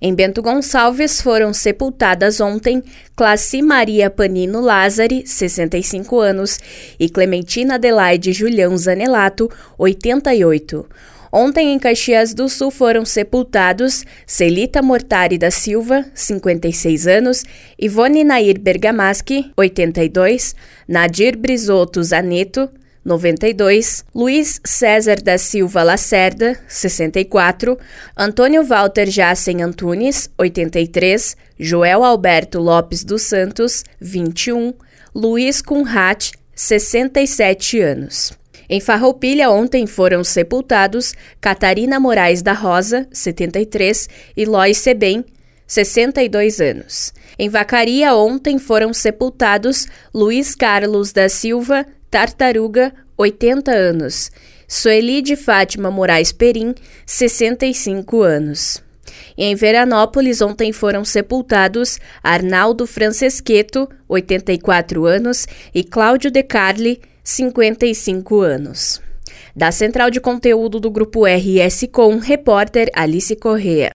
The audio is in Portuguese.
Em Bento Gonçalves foram sepultadas ontem Classe Maria Panino Lázari, 65 anos, e Clementina Adelaide Julião Zanelato, 88. Ontem, em Caxias do Sul, foram sepultados Celita Mortari da Silva, 56 anos, Ivone Nair Bergamaschi, 82, Nadir Brizoto Zaneto, 92, Luiz César da Silva Lacerda, 64, Antônio Walter Jacen Antunes, 83, Joel Alberto Lopes dos Santos, 21, Luiz Cunhat, 67 anos. Em Farroupilha, ontem foram sepultados Catarina Moraes da Rosa, 73, e Lois Sebem, 62 anos. Em Vacaria, ontem foram sepultados Luiz Carlos da Silva, Tartaruga, 80 anos. Sueli de Fátima Moraes Perim, 65 anos. Em Veranópolis, ontem foram sepultados Arnaldo Francesqueto, 84 anos, e Cláudio De Carli, 55 anos. Da central de conteúdo do Grupo RS Com, repórter Alice Correa.